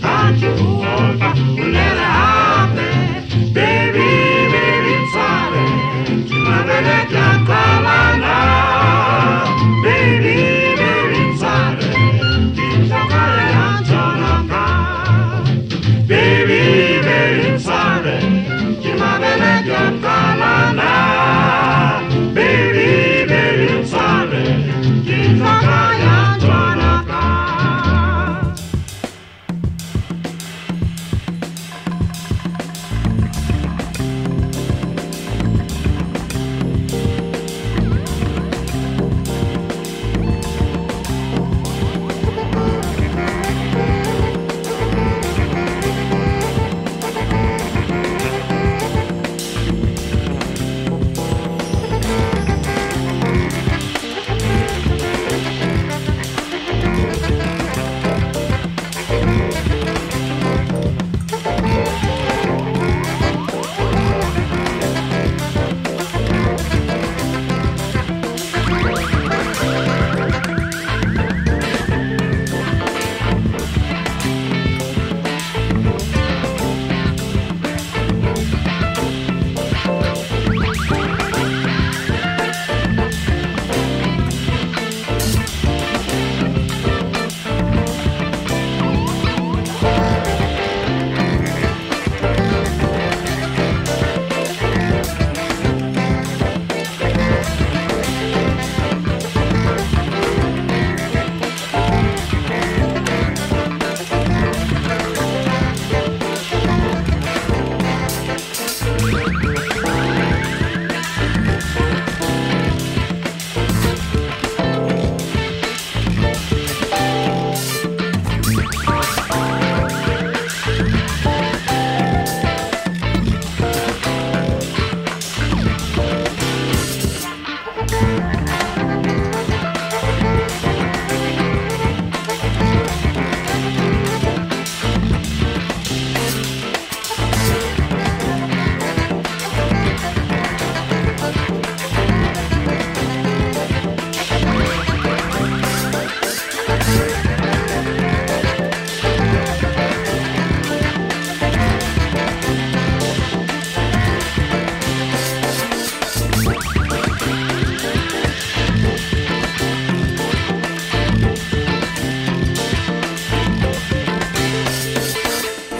such a fool for let it happen. Baby, baby.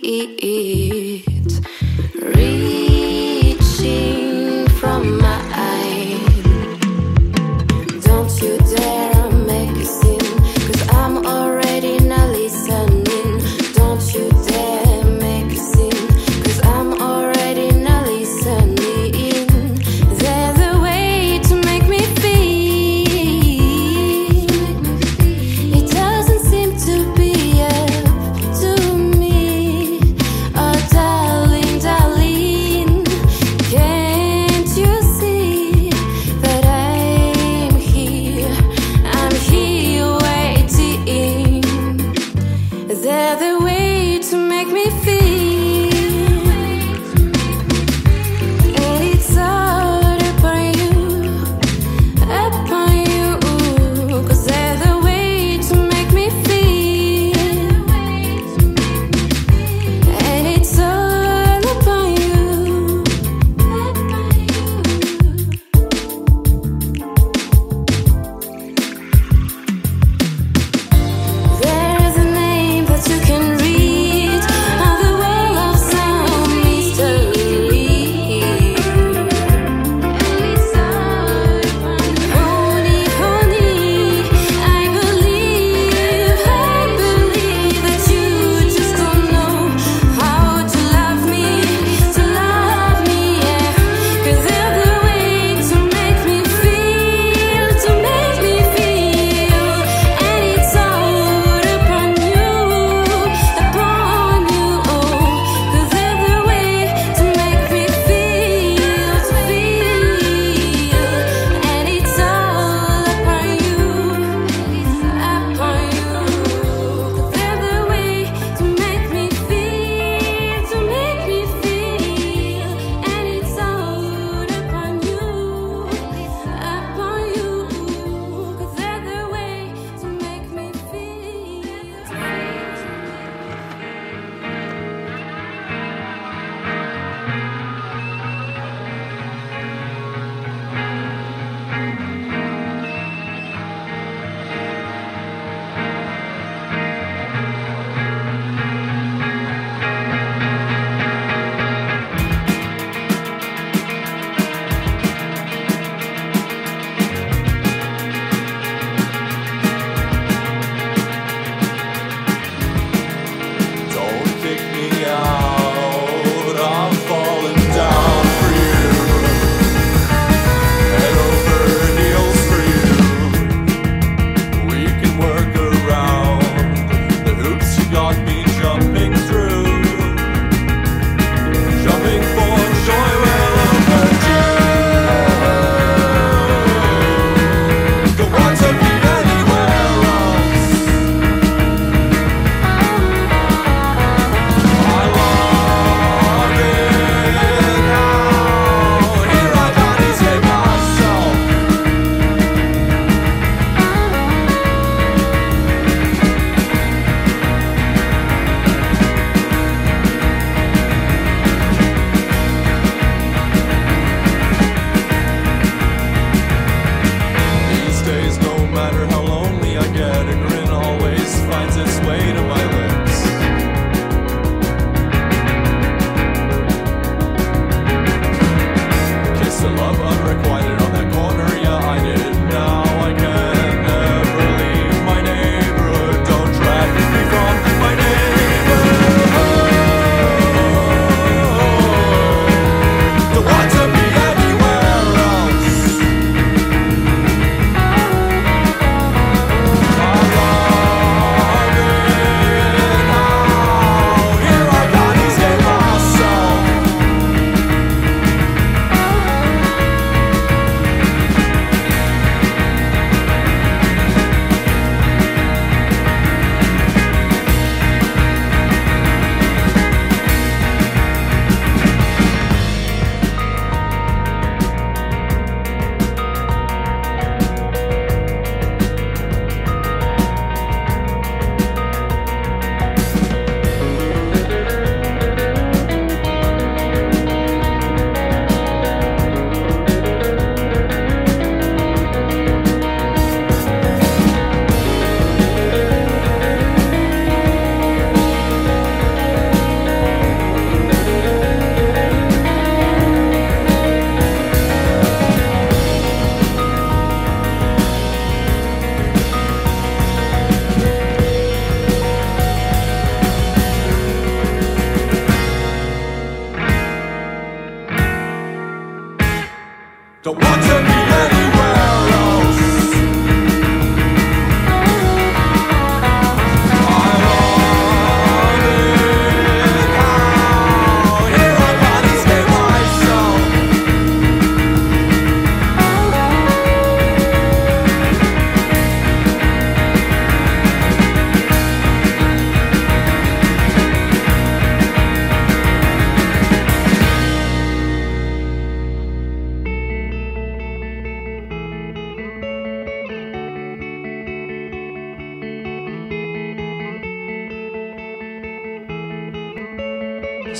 e-e-e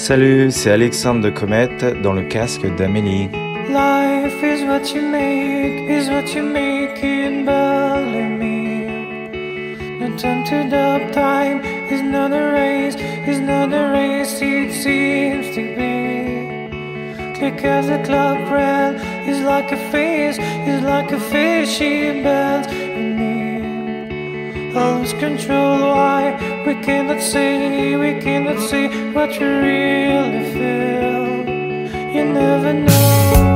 Salut, c'est Alexandre de Comète dans le casque d'Amélie. Life is what you make, is what you make in Bellamy. No time to doubt, time is not a race, is not a race, it seems to be. Click as a club rail, is like a face, is like a fish, she bends me. Lose control, why we cannot see, we cannot see what you really feel. You never know.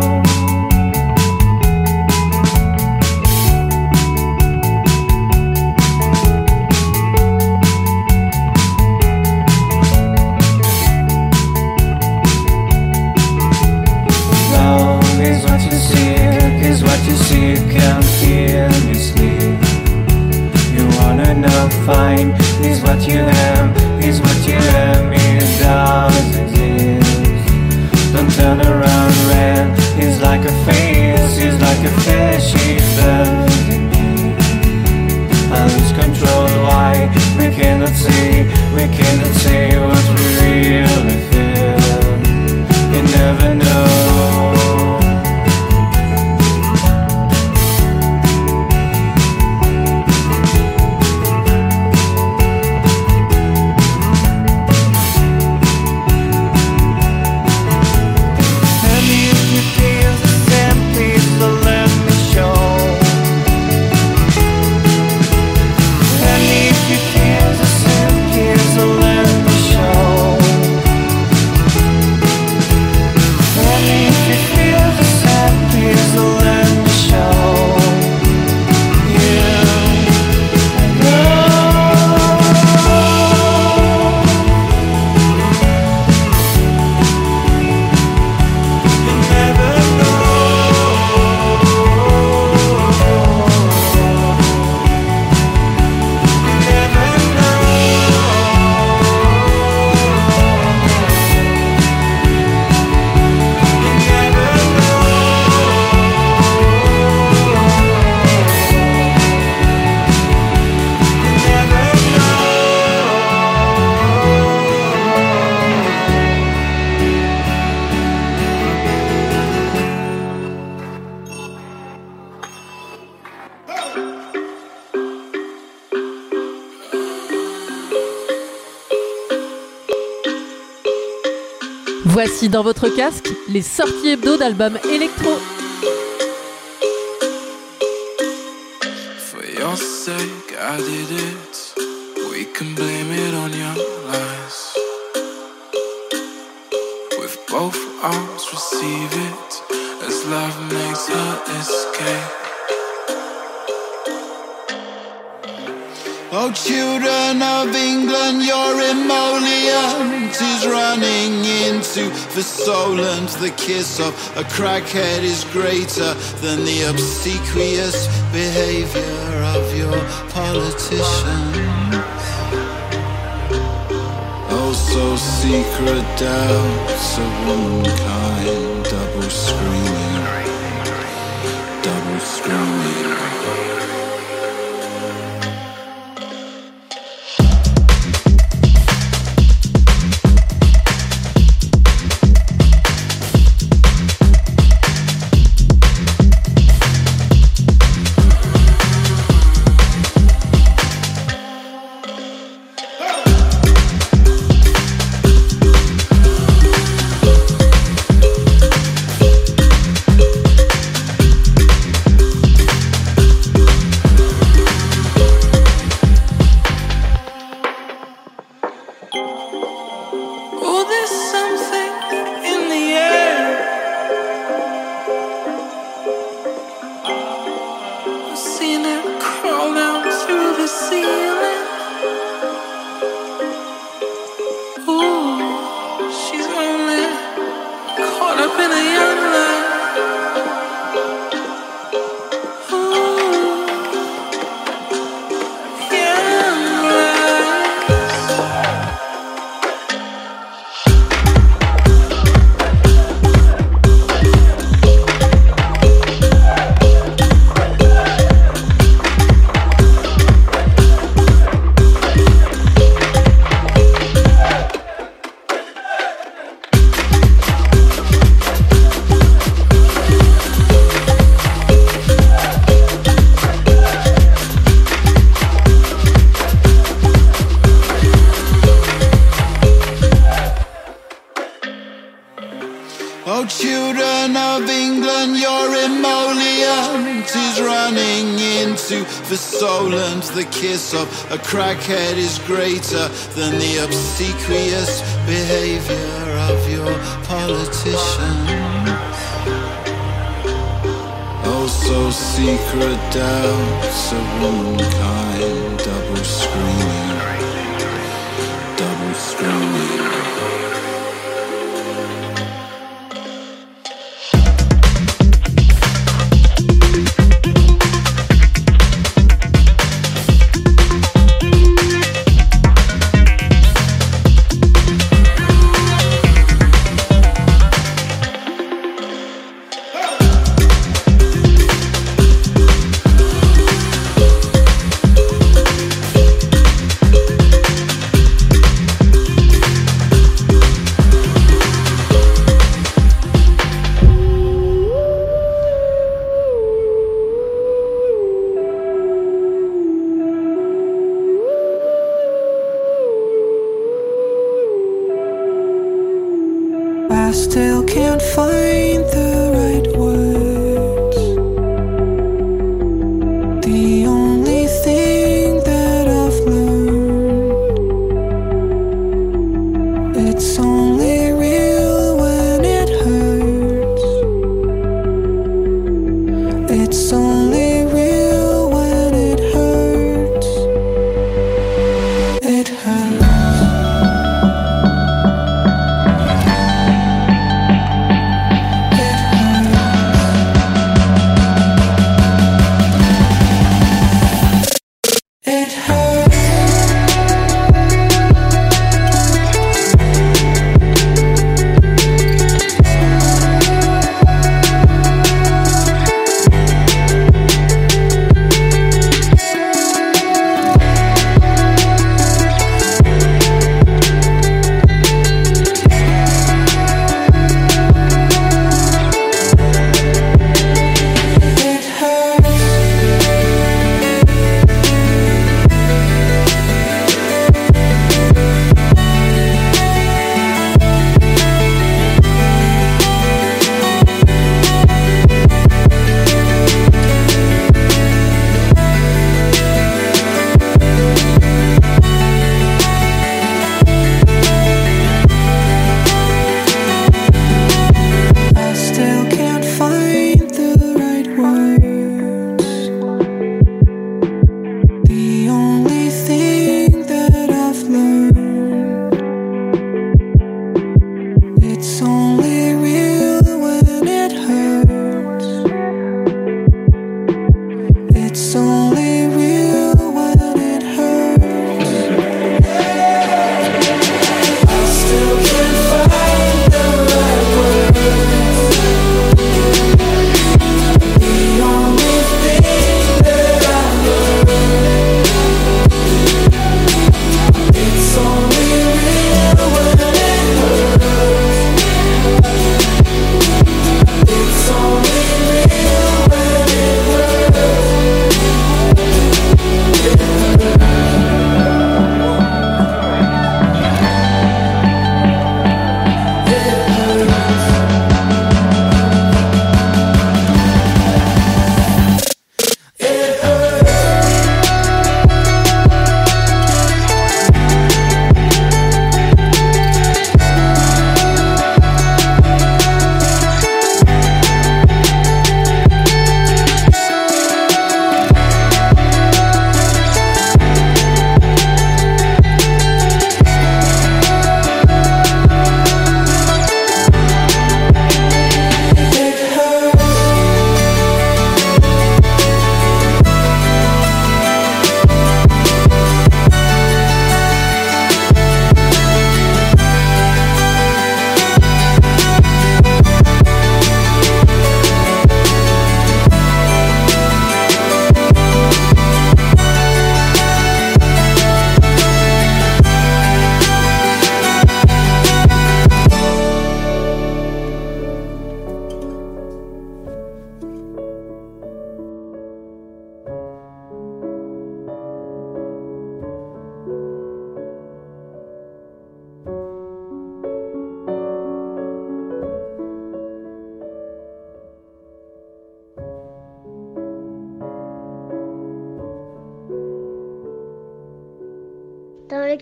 Voici dans votre casque les sorties hebdo d'albums électro. For your sake, I did it. We can blame it on your lies. With both arms, receive it as love makes her escape. Oh, children of the soul, and the kiss of a crackhead is greater than the obsequious behavior of your politicians. Oh, so secret doubts of womankind, children of England, your emollient is running into the soul and the kiss of a crackhead is greater than the obsequious behavior of your politicians. Also secret doubts of womankind, double screaming, double screaming.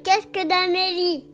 Casque d'Amélie.